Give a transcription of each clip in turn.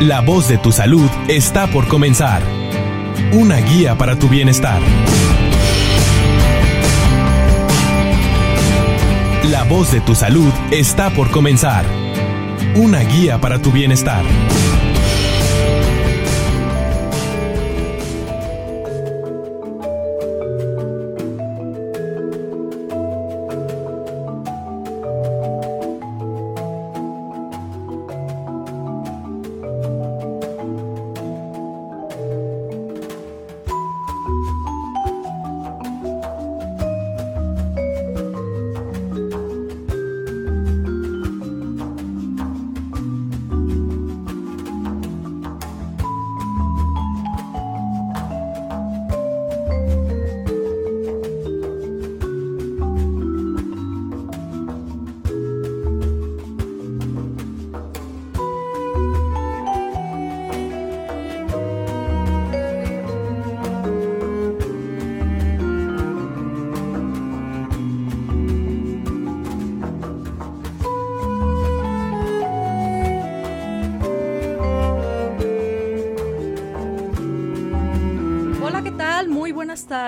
La voz de tu salud está por comenzar. Una guía para tu bienestar. La voz de tu salud está por comenzar. Una guía para tu bienestar.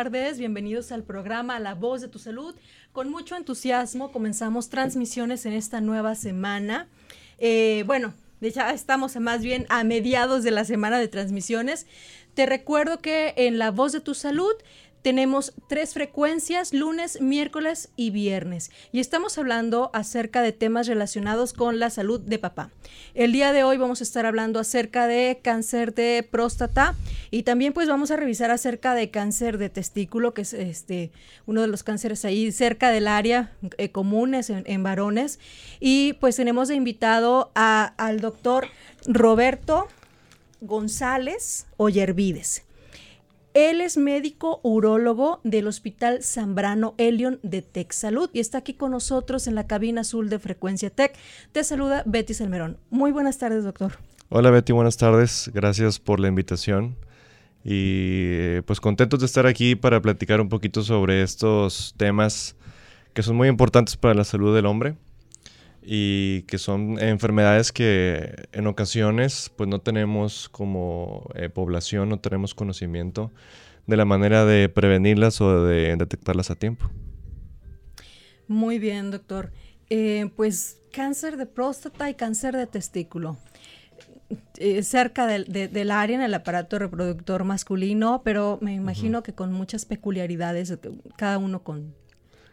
Tardes, bienvenidos al programa La Voz de tu Salud. Con mucho entusiasmo comenzamos transmisiones en esta nueva semana. Eh, bueno, ya estamos más bien a mediados de la semana de transmisiones. Te recuerdo que en La Voz de tu Salud tenemos tres frecuencias, lunes, miércoles y viernes. Y estamos hablando acerca de temas relacionados con la salud de papá. El día de hoy vamos a estar hablando acerca de cáncer de próstata y también pues vamos a revisar acerca de cáncer de testículo, que es este, uno de los cánceres ahí cerca del área eh, comunes en, varones. Y pues tenemos de invitado al doctor Roberto González Ollervides. Él es médico urólogo del Hospital Zambrano Elion de Tech Salud y está aquí con nosotros en la cabina azul de Frecuencia Tech. Te saluda Betty Salmerón. Muy buenas tardes, doctor. Hola Betty, buenas tardes. Gracias por la invitación. Y eh, pues contentos de estar aquí para platicar un poquito sobre estos temas que son muy importantes para la salud del hombre y que son enfermedades que en ocasiones pues no tenemos como eh, población, no tenemos conocimiento de la manera de prevenirlas o de detectarlas a tiempo. Muy bien, doctor. Eh, pues cáncer de próstata y cáncer de testículo. Eh, cerca del área en el aparato reproductor masculino, pero me imagino que con muchas peculiaridades, cada uno con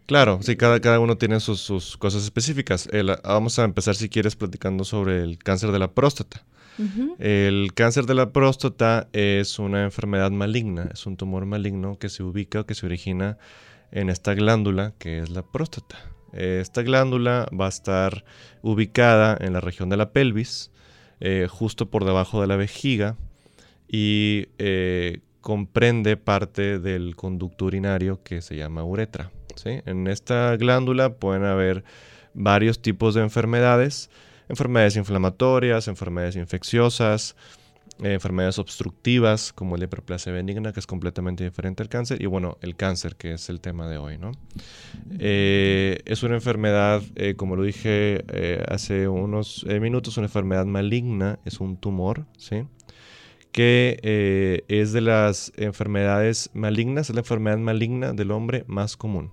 Claro, sí, cada, cada uno tiene sus, cosas específicas. vamos a empezar, si quieres, platicando sobre el cáncer de la próstata. El cáncer de la próstata es una enfermedad maligna, es un tumor maligno que se ubica o que se origina en esta glándula que es la próstata. Esta glándula va a estar ubicada en la región de la pelvis, eh, justo por debajo de la vejiga, y eh, comprende parte del conducto urinario que se llama uretra. En esta glándula pueden haber varios tipos de enfermedades, enfermedades inflamatorias, enfermedades infecciosas, eh, enfermedades obstructivas como la hiperplasia benigna, que es completamente diferente al cáncer, y bueno, el cáncer, que es el tema de hoy, ¿no? Eh, es una enfermedad, eh, como lo dije hace unos minutos, una enfermedad maligna, es un tumor, ¿sí? Que es de las enfermedades malignas, es la enfermedad maligna del hombre más común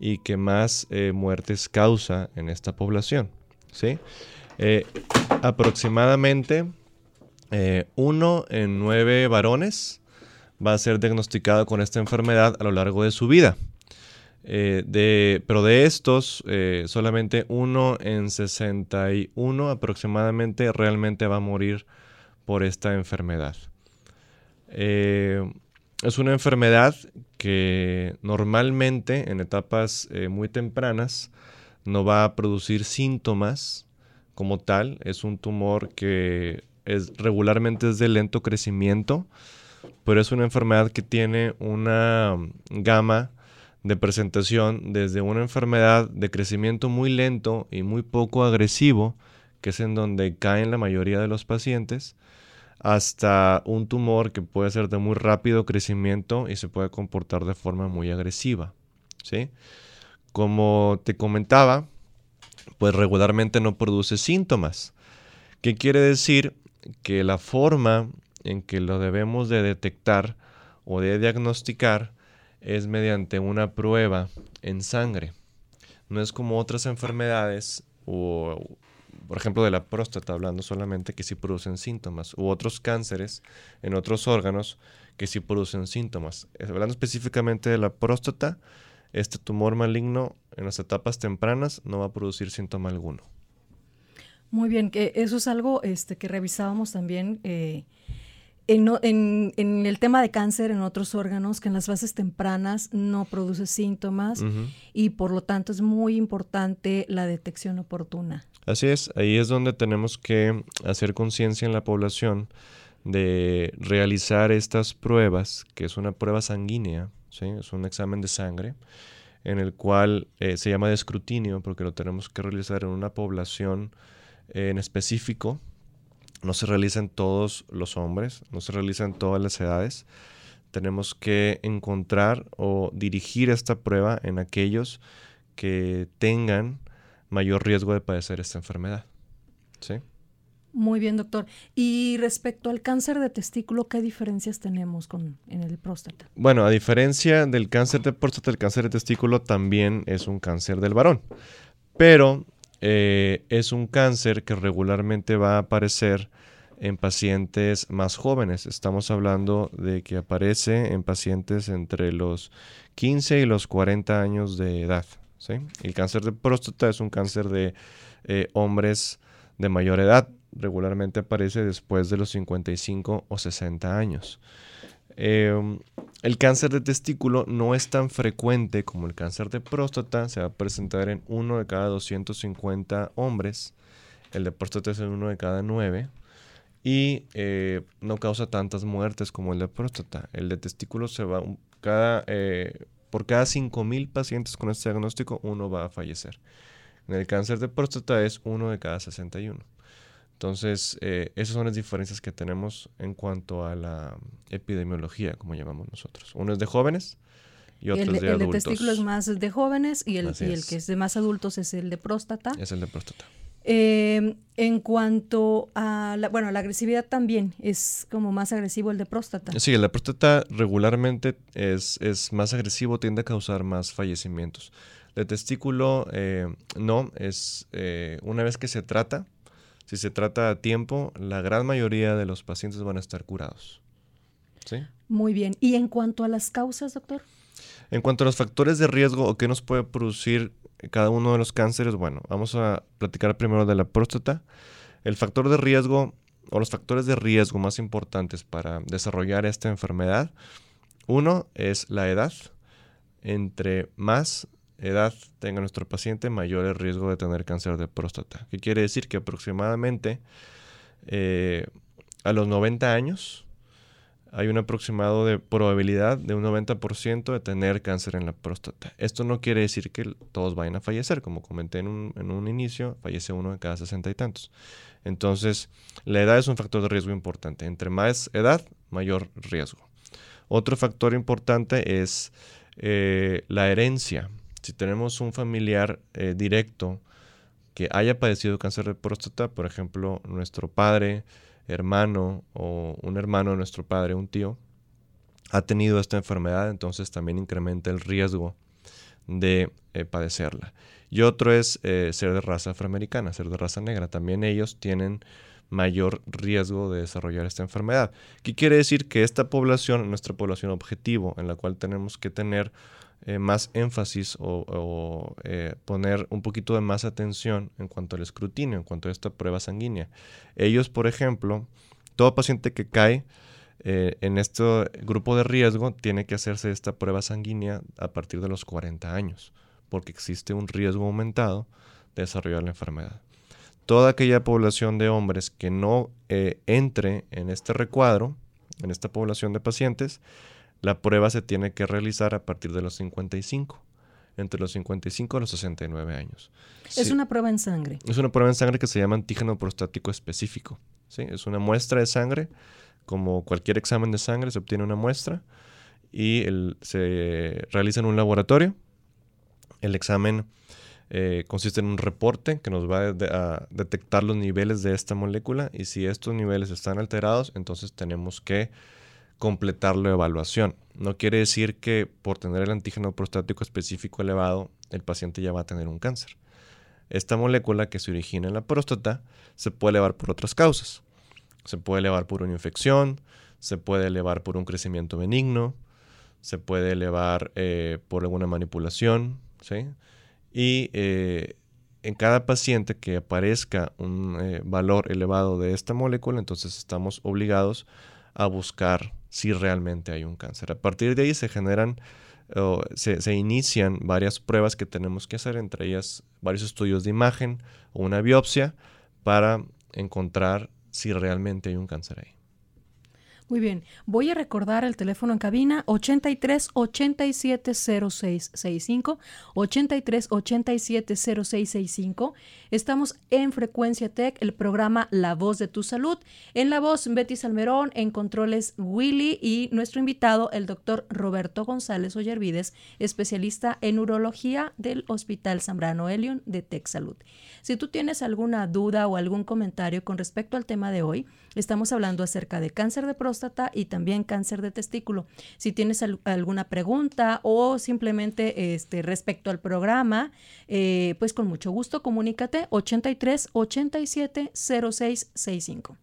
y que más eh, muertes causa en esta población. ¿sí? Eh, aproximadamente eh, uno en nueve varones va a ser diagnosticado con esta enfermedad a lo largo de su vida. de, pero de estos, solamente uno en 61 aproximadamente realmente va a morir por esta enfermedad. Es una enfermedad que normalmente en etapas eh, muy tempranas no va a producir síntomas como tal. Es un tumor que es, regularmente es de lento crecimiento, pero es una enfermedad que tiene una gama de presentación desde una enfermedad de crecimiento muy lento y muy poco agresivo, que es en donde caen la mayoría de los pacientes, hasta un tumor que puede ser de muy rápido crecimiento y se puede comportar de forma muy agresiva. ¿sí? Como te comentaba, pues regularmente no produce síntomas. ¿Qué quiere decir? que la forma en que lo debemos de detectar o de diagnosticar es mediante una prueba en sangre. No es como otras enfermedades o, por ejemplo, de la próstata, hablando solamente que sí producen síntomas, u otros cánceres en otros órganos que sí producen síntomas. Hablando específicamente de la próstata, este tumor maligno en las etapas tempranas no va a producir síntoma alguno. Muy bien, que eso es algo este, que revisábamos también eh, en, el tema de cáncer en otros órganos, que en las fases tempranas no produce síntomas y por lo tanto es muy importante la detección oportuna. Así es, ahí es donde tenemos que hacer conciencia en la población de realizar estas pruebas, que es una prueba sanguínea, ¿sí? es un examen de sangre, en el cual eh, se llama de escrutinio porque lo tenemos que realizar en una población eh, en específico. No se realiza en todos los hombres, no se realiza en todas las edades. Tenemos que encontrar o dirigir esta prueba en aquellos que tengan mayor riesgo de padecer esta enfermedad. ¿Sí? Muy bien, doctor. Y respecto al cáncer de testículo, ¿qué diferencias tenemos con, en el próstata? Bueno, a diferencia del cáncer de próstata, el cáncer de testículo también es un cáncer del varón. Pero eh, es un cáncer que regularmente va a aparecer en pacientes más jóvenes. Estamos hablando de que aparece en pacientes entre los 15 y los 40 años de edad. El cáncer de próstata es un cáncer de eh, hombres de mayor edad. Regularmente aparece después de los 55 o 60 años. Em, el cáncer de testículo no es tan frecuente como el cáncer de próstata. Se va a presentar en uno de cada 250 hombres. El de próstata es en uno de cada 9. Y eh, no causa tantas muertes como el de próstata. El de testículo se va cada eh, por cada 5.000 pacientes con este diagnóstico, uno va a fallecer. En el cáncer de próstata es uno de cada 61. Entonces, eh, esas son las diferencias que tenemos en cuanto a la epidemiología, como llamamos nosotros. Uno es de jóvenes y otro es de adultos. El de testículo es más de jóvenes y el, y el que es de más adultos es el de próstata. Es el de próstata. Eh, en cuanto a la, bueno, la agresividad también es como más agresivo el de próstata. Sí, el de próstata regularmente es, es más agresivo, tiende a causar más fallecimientos. El de testículo eh, no, es eh, una vez que se trata, si se trata a tiempo, la gran mayoría de los pacientes van a estar curados. ¿Sí? Muy bien. ¿Y en cuanto a las causas, doctor? En cuanto a los factores de riesgo o qué nos puede producir cada uno de los cánceres, bueno, vamos a platicar primero de la próstata. El factor de riesgo o los factores de riesgo más importantes para desarrollar esta enfermedad, uno es la edad. Entre más edad tenga nuestro paciente, mayor el riesgo de tener cáncer de próstata. ¿Qué quiere decir? Que aproximadamente eh, a los 90 años, hay un aproximado de probabilidad de un 90% de tener cáncer en la próstata. Esto no quiere decir que todos vayan a fallecer, como comenté en un, inicio, fallece uno de cada sesenta y tantos. Entonces, la edad es un factor de riesgo importante. Entre más edad, mayor riesgo. Otro factor importante es eh, la herencia. Si tenemos un familiar eh, directo que haya padecido cáncer de próstata, por ejemplo, nuestro padre, hermano o un hermano de nuestro padre, un tío, ha tenido esta enfermedad, entonces también incrementa el riesgo de eh, padecerla. Y otro es eh, ser de raza afroamericana, ser de raza negra. También ellos tienen mayor riesgo de desarrollar esta enfermedad. ¿Qué quiere decir? Que esta población, nuestra población objetivo, en la cual tenemos que tener eh, más énfasis o, eh, poner un poquito de más atención en cuanto al escrutinio, en cuanto a esta prueba sanguínea. Ellos, por ejemplo, todo paciente que cae eh, en este grupo de riesgo tiene que hacerse esta prueba sanguínea a partir de los 40 años, porque existe un riesgo aumentado de desarrollar la enfermedad. Toda aquella población de hombres que no entre en este recuadro, en esta población de pacientes, la prueba se tiene que realizar a partir de los 55, entre los 55 y los 69 años. Es una prueba en sangre. Es una prueba en sangre que se llama antígeno prostático específico. ¿sí? Es una muestra de sangre, como cualquier examen de sangre, se obtiene una muestra y se realiza en un laboratorio. El examen eh, consiste en un reporte que nos va a, detectar los niveles de esta molécula y si estos niveles están alterados, entonces tenemos que completar la evaluación. No quiere decir que por tener el antígeno prostático específico elevado, el paciente ya va a tener un cáncer. Esta molécula que se origina en la próstata se puede elevar por otras causas. Se puede elevar por una infección, se puede elevar por un crecimiento benigno, se puede elevar eh, por alguna manipulación, ¿sí? Y eh, en cada paciente que aparezca un eh, valor elevado de esta molécula, entonces estamos obligados a buscar si realmente hay un cáncer. A partir de ahí se generan se, se, inician varias pruebas que tenemos que hacer, entre ellas varios estudios de imagen o una biopsia para encontrar si realmente hay un cáncer ahí. Muy bien, voy a recordar el teléfono en cabina 83 87 0665, 83 87 0665. Estamos en Frecuencia Tech, el programa La Voz de tu Salud. En la voz, Betty Salmerón, en controles Willy y nuestro invitado, el doctor Roberto González Ollervides, especialista en urología del Hospital Zambrano Elion de Tech Salud. Si tú tienes alguna duda o algún comentario con respecto al tema de hoy, estamos hablando acerca de cáncer de próstata y también cáncer de testículo. Si tienes alguna pregunta o simplemente este, respecto al programa, eh, pues con mucho gusto comunícate 83 87 06 65.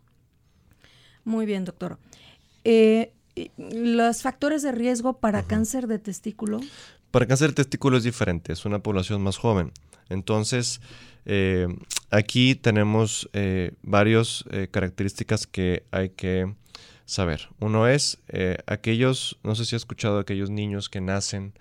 Muy bien, doctor. Eh, los factores de riesgo para cáncer de testículo. Para cáncer de testículo es diferente, es una población más joven. Entonces, eh, aquí tenemos varias características que hay que saber. Uno es eh, aquellos, no sé si ha escuchado, aquellos niños que nacen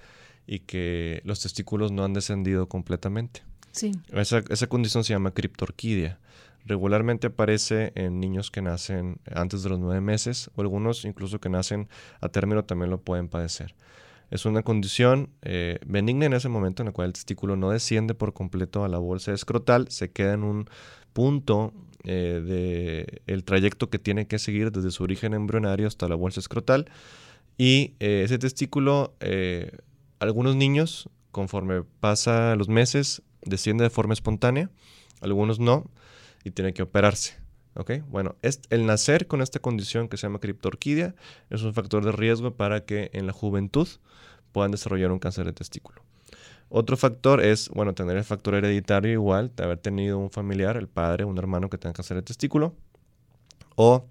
y que los testículos no han descendido completamente. Sí. Esa, esa condición se llama criptorquidia. Regularmente aparece en niños que nacen antes de los nueve meses o algunos incluso que nacen a término también lo pueden padecer. Es una condición eh, benigna en ese momento en la cual el testículo no desciende por completo a la bolsa escrotal, se queda en un punto eh, de el trayecto que tiene que seguir desde su origen embrionario hasta la bolsa escrotal. Y eh, ese testículo, eh, algunos niños, conforme pasa los meses, desciende de forma espontánea, algunos no, y tiene que operarse. Bueno, es, el nacer con esta condición que se llama criptorquidia es un factor de riesgo para que en la juventud puedan desarrollar un cáncer de testículo. Otro factor es, bueno, tener el factor hereditario igual, de haber tenido un familiar, el padre, un hermano que tenga cáncer de testículo, o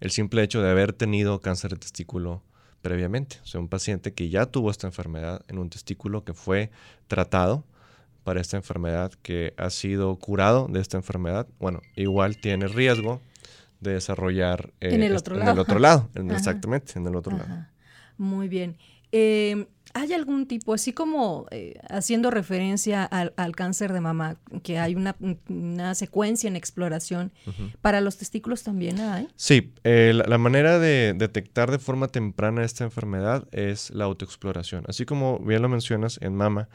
el simple hecho de haber tenido cáncer de testículo previamente. O sea, un paciente que ya tuvo esta enfermedad en un testículo que fue tratado para esta enfermedad, que ha sido curado de esta enfermedad, bueno, igual tiene riesgo de desarrollar en el otro lado. En el otro lado, exactamente, en el otro lado. Muy bien. Eh, ¿Hay algún tipo, así como eh, haciendo referencia al, cáncer de mama, que hay una, secuencia en exploración, para los testículos también hay? Sí, eh, la, manera de detectar de forma temprana esta enfermedad es la autoexploración. Así como bien lo mencionas, en mama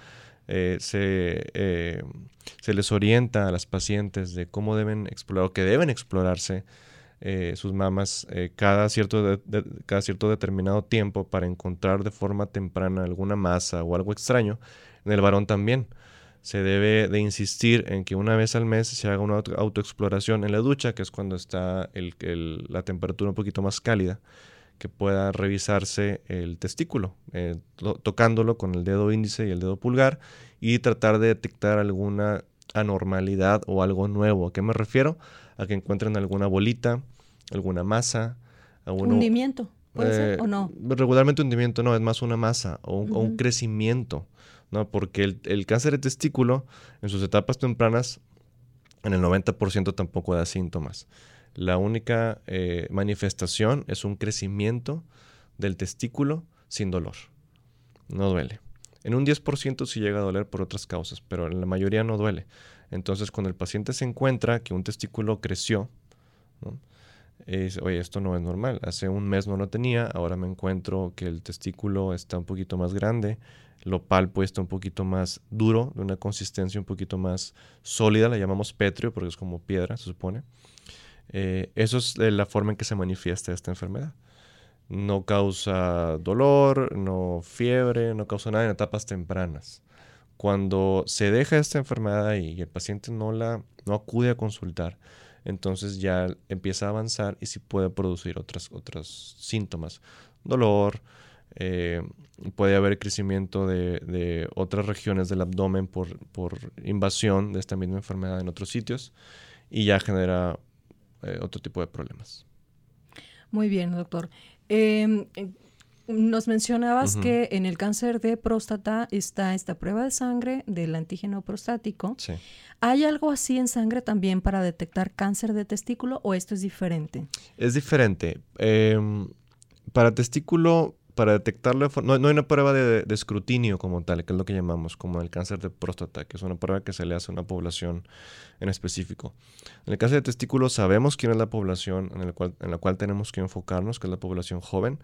se, se les orienta a las pacientes de cómo deben explorar o que deben explorarse eh, sus mamas eh, cada, cierto cada cierto determinado tiempo para encontrar de forma temprana alguna masa o algo extraño. En el varón también se debe de insistir en que una vez al mes se haga una autoexploración en la ducha, que es cuando está la temperatura un poquito más cálida, que pueda revisarse el testículo, eh, tocándolo con el dedo índice y el dedo pulgar y tratar de detectar alguna anormalidad o algo nuevo. ¿A qué me refiero? A que encuentren alguna bolita, alguna masa. ¿Hundimiento? ¿Puede ser o no? Eh, regularmente hundimiento no, es más una masa o un, crecimiento, ¿no? Porque el, cáncer de testículo en sus etapas tempranas, en el 90% tampoco da síntomas. La única eh, manifestación es un crecimiento del testículo sin dolor. No duele. En un 10% sí llega a doler por otras causas, pero en la mayoría no duele. Entonces, cuando el paciente se encuentra que un testículo creció, ¿no? Oye, esto no es normal. Hace un mes no lo tenía, ahora me encuentro que el testículo está un poquito más grande, lo palpo está un poquito más duro, de una consistencia un poquito más sólida, la llamamos pétreo porque es como piedra, se supone. Eh, eso es la forma en que se manifiesta esta enfermedad. No causa dolor, no fiebre, no causa nada en etapas tempranas. Cuando se deja esta enfermedad y el paciente no, la, no acude a consultar, entonces ya empieza a avanzar y sí puede producir otras, otros síntomas. Dolor, eh, puede haber crecimiento de, otras regiones del abdomen por, invasión de esta misma enfermedad en otros sitios y ya genera eh, otro tipo de problemas. Muy bien, doctor. Em, nos mencionabas que en el cáncer de próstata está esta prueba de sangre del antígeno prostático. Sí. ¿Hay algo así en sangre también para detectar cáncer de testículo o esto es diferente? Es diferente. Em, para testículo, para detectarlo, no, no hay una prueba de, escrutinio como tal, que es lo que llamamos como el cáncer de próstata, que es una prueba que se le hace a una población en específico. En el cáncer de testículo sabemos quién es la población en, el cual, en la cual tenemos que enfocarnos, que es la población joven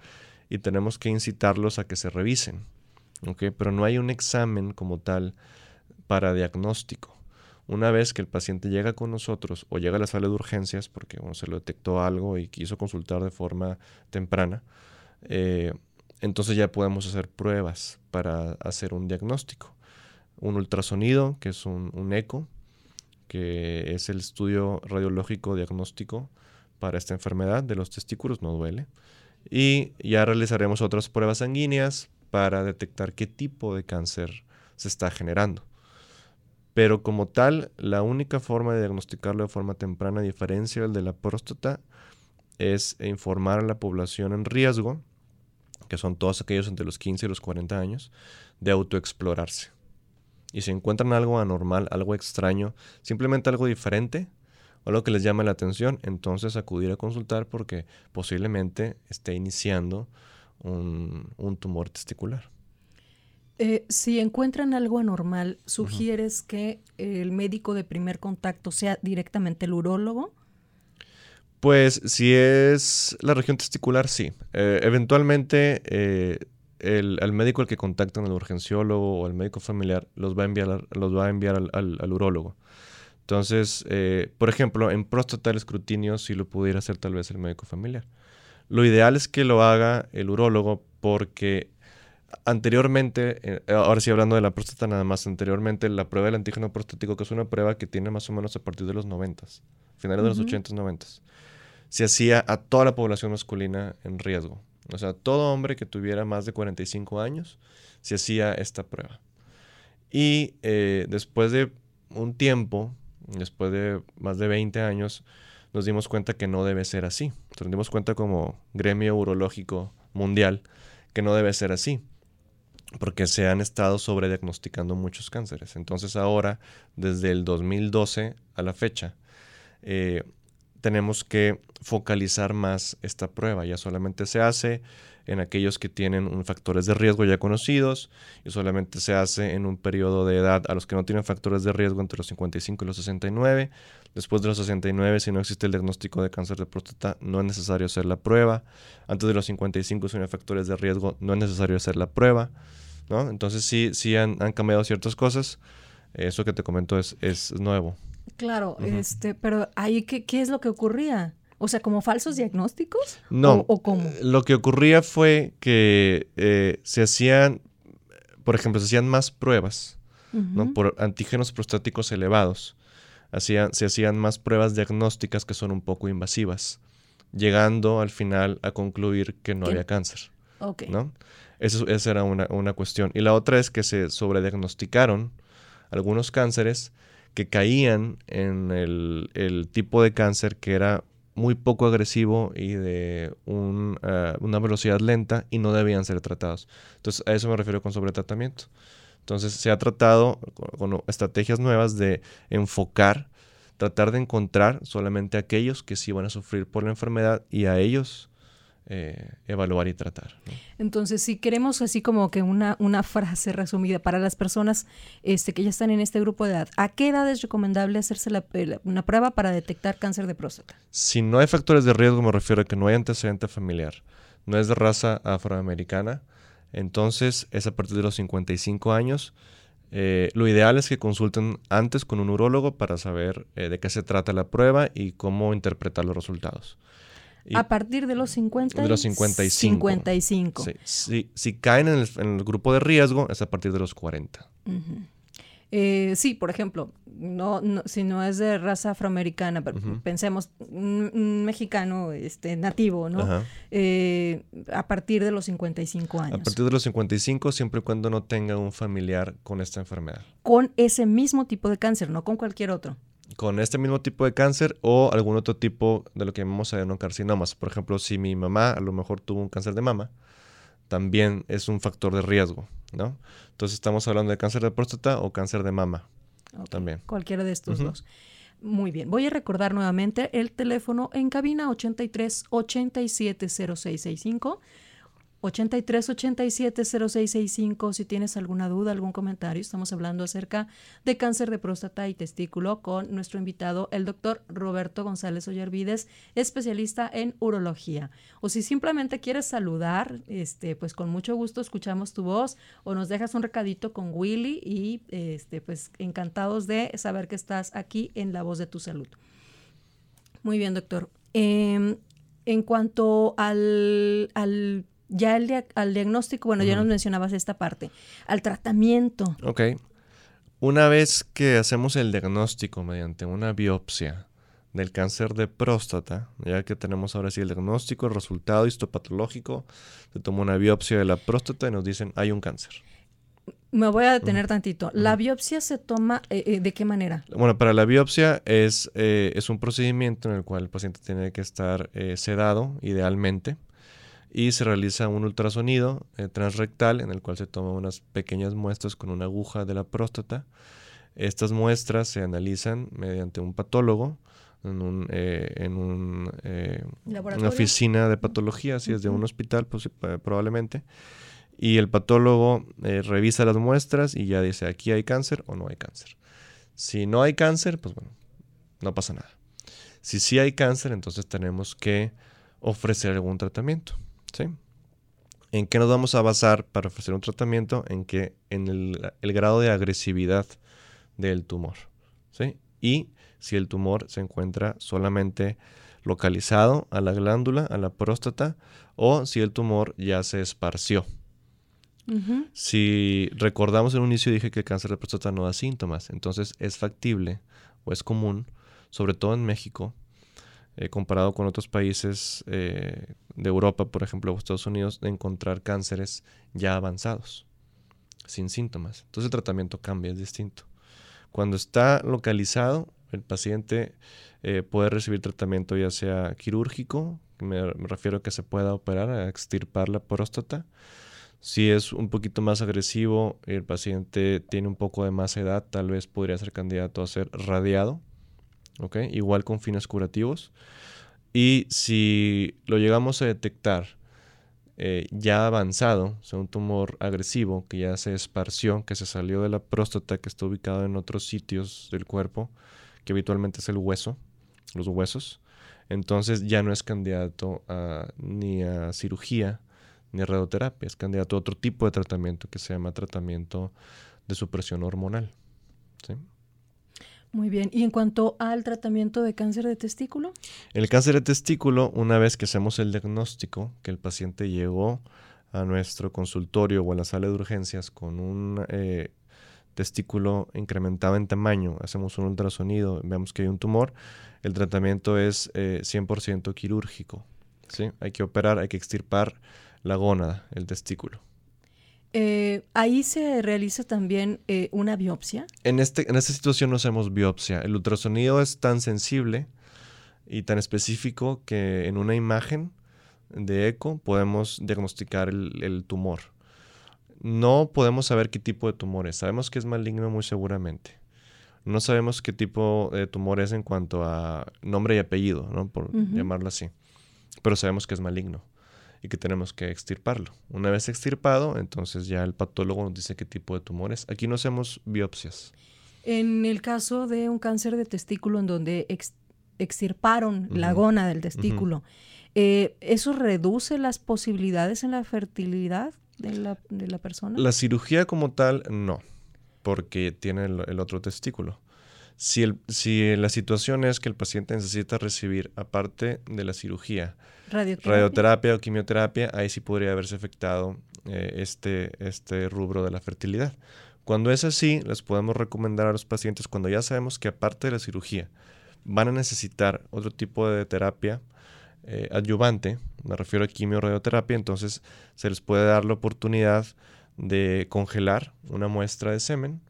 y tenemos que incitarlos a que se revisen. Pero no hay un examen como tal para diagnóstico. Una vez que el paciente llega con nosotros o llega a la sala de urgencias porque se lo detectó algo y quiso consultar de forma temprana, eh, entonces ya podemos hacer pruebas para hacer un diagnóstico. Un ultrasonido, que es un eco, que es el estudio radiológico diagnóstico para esta enfermedad de los testículos, no duele. Y ya realizaremos otras pruebas sanguíneas para detectar qué tipo de cáncer se está generando. Pero como tal, la única forma de diagnosticarlo de forma temprana, a diferencia del de la próstata, es informar a la población en riesgo, que son todos aquellos entre los 15 y los 40 años, de autoexplorarse. Y si encuentran algo anormal, algo extraño, simplemente algo diferente, o algo que les llama la atención, entonces acudir a consultar porque posiblemente esté iniciando un, tumor testicular. Eh, si encuentran algo anormal, ¿sugieres que el médico de primer contacto sea directamente el urólogo? Pues si es la región testicular, sí. Eh, eventualmente eh, el, médico al que contactan, el urgenciólogo o el médico familiar, los va a enviar, los va a enviar al, al urólogo. Entonces, eh, por ejemplo, en próstata el escrutinio sí lo pudiera hacer tal vez el médico familiar. Lo ideal es que lo haga el urólogo porque anteriormente, eh, ahora sí hablando de la próstata nada más, anteriormente la prueba del antígeno prostático, que es una prueba que tiene más o menos a partir de los 90, finales de los 80s, 90, se hacía a toda la población masculina en riesgo. O sea, todo hombre que tuviera más de 45 años se hacía esta prueba. Y eh, después de un tiempo, después de más de 20 años, nos dimos cuenta que no debe ser así. Nos dimos cuenta como gremio urológico mundial que no debe ser así, porque se han estado sobrediagnosticando muchos cánceres. Entonces ahora, desde el 2012 a la fecha, eh, tenemos que focalizar más esta prueba. Ya solamente se hace en aquellos que tienen factores de riesgo ya conocidos y solamente se hace en un periodo de edad a los que no tienen factores de riesgo entre los 55 y los 69. Después de los 69, si no existe el diagnóstico de cáncer de próstata, no es necesario hacer la prueba. Antes de los 55, si no hay factores de riesgo, no es necesario hacer la prueba. ¿no? Entonces sí, sí han, cambiado ciertas cosas. Eso que te comento es, es nuevo. Claro, este, pero ahí ¿qué, ¿qué es lo que ocurría? O sea, como falsos diagnósticos? No. ¿O, cómo? Lo que ocurría fue que eh, se hacían, por ejemplo, se hacían más pruebas, ¿no? Por antígenos prostáticos elevados. Hacían, se hacían más pruebas diagnósticas que son un poco invasivas, llegando al final a concluir que no había cáncer. Ok. ¿no? Eso, esa era una, una cuestión. Y la otra es que se sobrediagnosticaron algunos cánceres que caían en el, tipo de cáncer que era muy poco agresivo y de eh, una velocidad lenta y no debían ser tratados. Entonces, a eso me refiero con sobretratamiento. Entonces, se ha tratado con, estrategias nuevas de enfocar, tratar de encontrar solamente aquellos que sí van a sufrir por la enfermedad y a ellos eh, evaluar y tratar. Entonces, si queremos así como que una, una frase resumida para las personas este, que ya están en este grupo de edad, ¿a qué edad es recomendable hacerse una prueba para detectar cáncer de próstata? Si no hay factores de riesgo, me refiero a que no hay antecedente familiar, no es de raza afroamericana, entonces es a partir de los 55 años. Eh, lo ideal es que consulten antes con un urólogo para saber eh, de qué se trata la prueba y cómo interpretar los resultados a partir de los 50 de los 55. 55. Sí. Si, si, caen en el, grupo de riesgo, es a partir de los 40. Eh, sí, por ejemplo, no, si no es de raza afroamericana, pensemos un, mexicano este, nativo, ¿no? Eh, a partir de los 55 años. A partir de los 55, siempre y cuando no tenga un familiar con esta enfermedad. Con ese mismo tipo de cáncer, no con cualquier otro. Con este mismo tipo de cáncer o algún otro tipo de lo que llamamos adenocarcinomas. Por ejemplo, si mi mamá a lo mejor tuvo un cáncer de mama, también es un factor de riesgo, ¿no? Entonces estamos hablando de cáncer de próstata o cáncer de mama. También. Cualquiera de estos dos. Muy bien. Voy a recordar nuevamente el teléfono en cabina 83 87 0665 83 87 0665 si tienes alguna duda, algún comentario. Estamos hablando acerca de cáncer de próstata y testículo con nuestro invitado, el doctor Roberto González Ollervides, especialista en urología. O si simplemente quieres saludar, este, pues con mucho gusto escuchamos tu voz o nos dejas un recadito con Willy y este, pues encantados de saber que estás aquí en La Voz de tu Salud. Muy bien, doctor. Em, en cuanto al, al ya el al diagnóstico, bueno, ya nos mencionabas esta parte, al tratamiento. Ok. Una vez que hacemos el diagnóstico mediante una biopsia del cáncer de próstata, ya que tenemos ahora sí el diagnóstico, el resultado histopatológico, se toma una biopsia de la próstata y nos dicen hay un cáncer. Me voy a detener tantito. ¿La biopsia se toma eh, eh, de qué manera? Bueno, para la biopsia es, eh, es un procedimiento en el cual el paciente tiene que estar sedado, idealmente y se realiza un ultrasonido eh, transrectal en el cual se toman unas pequeñas muestras con una aguja de la próstata. Estas muestras se analizan mediante un patólogo en, un, eh, en eh, una oficina de patología, si es de un hospital pues, probablemente. Y el patólogo revisa las muestras y ya dice aquí hay cáncer o no hay cáncer. Si no hay cáncer, pues bueno, no pasa nada. Si sí hay cáncer, entonces tenemos que ofrecer algún tratamiento. ¿En qué nos vamos a basar para ofrecer un tratamiento? En que en el, grado de agresividad del tumor. Y si el tumor se encuentra solamente localizado a la glándula, a la próstata, o si el tumor ya se esparció. Si recordamos en un inicio dije que el cáncer de próstata no da síntomas, entonces es factible o es común, sobre todo en México, eh, comparado con otros países eh, de Europa, por ejemplo, Estados Unidos, de encontrar cánceres ya avanzados, sin síntomas. Entonces el tratamiento cambia, es distinto. Cuando está localizado, el paciente eh, puede recibir tratamiento ya sea quirúrgico, me, refiero a que se pueda operar, a extirpar la próstata. Si es un poquito más agresivo, el paciente tiene un poco de más edad, tal vez podría ser candidato a ser radiado Igual con fines curativos. Y si lo llegamos a detectar eh, ya avanzado, o sea, un tumor agresivo que ya se esparció, que se salió de la próstata, que está ubicado en otros sitios del cuerpo, que habitualmente es el hueso, los huesos, entonces ya no es candidato ni a cirugía ni a radioterapia, es candidato a otro tipo de tratamiento que se llama tratamiento de supresión hormonal. ¿sí? Muy bien. ¿Y en cuanto al tratamiento de cáncer de testículo? El cáncer de testículo, una vez que hacemos el diagnóstico, que el paciente llegó a nuestro consultorio o a la sala de urgencias con un eh, testículo incrementado en tamaño, hacemos un ultrasonido, vemos que hay un tumor, el tratamiento es 100% eh, quirúrgico. ¿sí? Hay que operar, hay que extirpar la gónada, el testículo. Eh, ahí se realiza también eh, una biopsia. En, este, en esta situación no hacemos biopsia. El ultrasonido es tan sensible y tan específico que en una imagen de eco podemos diagnosticar el, tumor. No podemos saber qué tipo de tumor es. Sabemos que es maligno muy seguramente. No sabemos qué tipo de tumor es en cuanto a nombre y apellido, ¿no? por llamarlo así. Pero sabemos que es maligno y que tenemos que extirparlo. Una vez extirpado, entonces ya el patólogo nos dice qué tipo de tumores. Aquí no hacemos biopsias. En el caso de un cáncer de testículo en donde extirparon la gona del testículo, eh, ¿eso reduce las posibilidades en la fertilidad de la, de la, persona? La cirugía como tal, no, porque tiene el, otro testículo. Si, el, si la situación es que el paciente necesita recibir, aparte de la cirugía, radioterapia, o quimioterapia, ahí sí podría haberse afectado eh, este, este rubro de la fertilidad. Cuando es así, les podemos recomendar a los pacientes cuando ya sabemos que aparte de la cirugía van a necesitar otro tipo de terapia eh, adyuvante, me refiero a quimio radioterapia, entonces se les puede dar la oportunidad de congelar una muestra de semen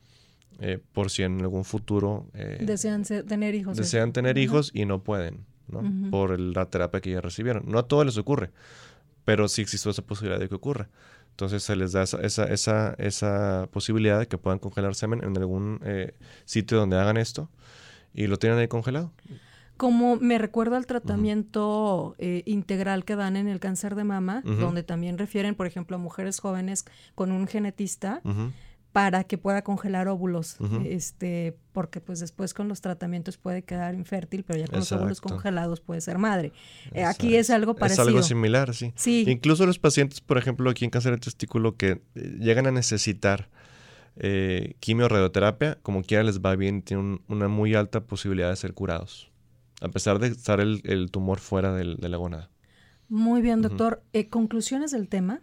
eh, por si en algún futuro eh, desean tener hijos. Desean tener hijos y no pueden, ¿no? Por la terapia que ya recibieron. No a todos les ocurre, pero sí existe esa posibilidad de que ocurra. Entonces se les da esa, esa, esa, esa posibilidad de que puedan congelar semen en algún eh, sitio donde hagan esto y lo tienen ahí congelado. Como me recuerda al tratamiento integral que dan en el cáncer de mama, donde también refieren, por ejemplo, a mujeres jóvenes con un genetista para que pueda congelar óvulos, este, porque pues después con los tratamientos puede quedar infértil, pero ya con los óvulos congelados puede ser madre. Eh, aquí es algo parecido. Es algo similar, sí. sí. Incluso los pacientes, por ejemplo, aquí en cáncer de testículo que eh, llegan a necesitar eh, quimio radioterapia, como quiera les va bien, tienen una muy alta posibilidad de ser curados, a pesar de estar el, tumor fuera de la gónada. Muy bien, doctor. ¿Conclusiones del tema?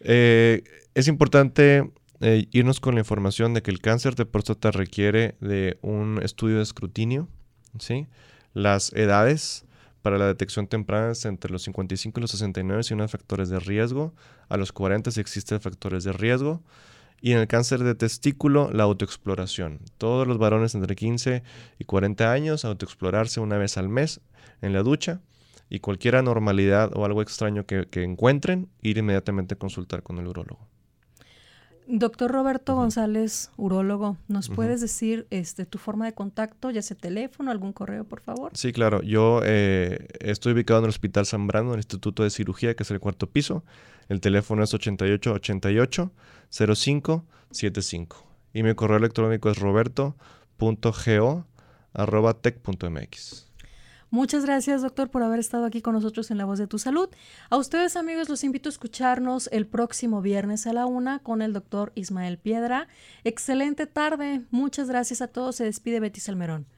es importante eh, irnos con la información de que el cáncer de próstata requiere de un estudio de escrutinio, ¿sí? Las edades para la detección temprana es entre los 55 y los 69 si no factores de riesgo, a los 40 si existen factores de riesgo, y en el cáncer de testículo la autoexploración. Todos los varones entre 15 y 40 años autoexplorarse una vez al mes en la ducha y cualquier anormalidad o algo extraño que, que encuentren, ir inmediatamente a consultar con el urólogo. Doctor Roberto González, urólogo, ¿nos puedes decir este, tu forma de contacto, ya sea teléfono, algún correo, por favor? Sí, claro. Yo eh, estoy ubicado en el Hospital Zambrano, en el Instituto de Cirugía, que es el cuarto piso. El teléfono es 8888 0575 y mi correo electrónico es roberto.go.tech.mx. Muchas gracias, doctor, por haber estado aquí con nosotros en La Voz de tu Salud. A ustedes, amigos, los invito a escucharnos el próximo viernes a la una con el doctor Ismael Piedra. Excelente tarde. Muchas gracias a todos. Se despide Betty Salmerón.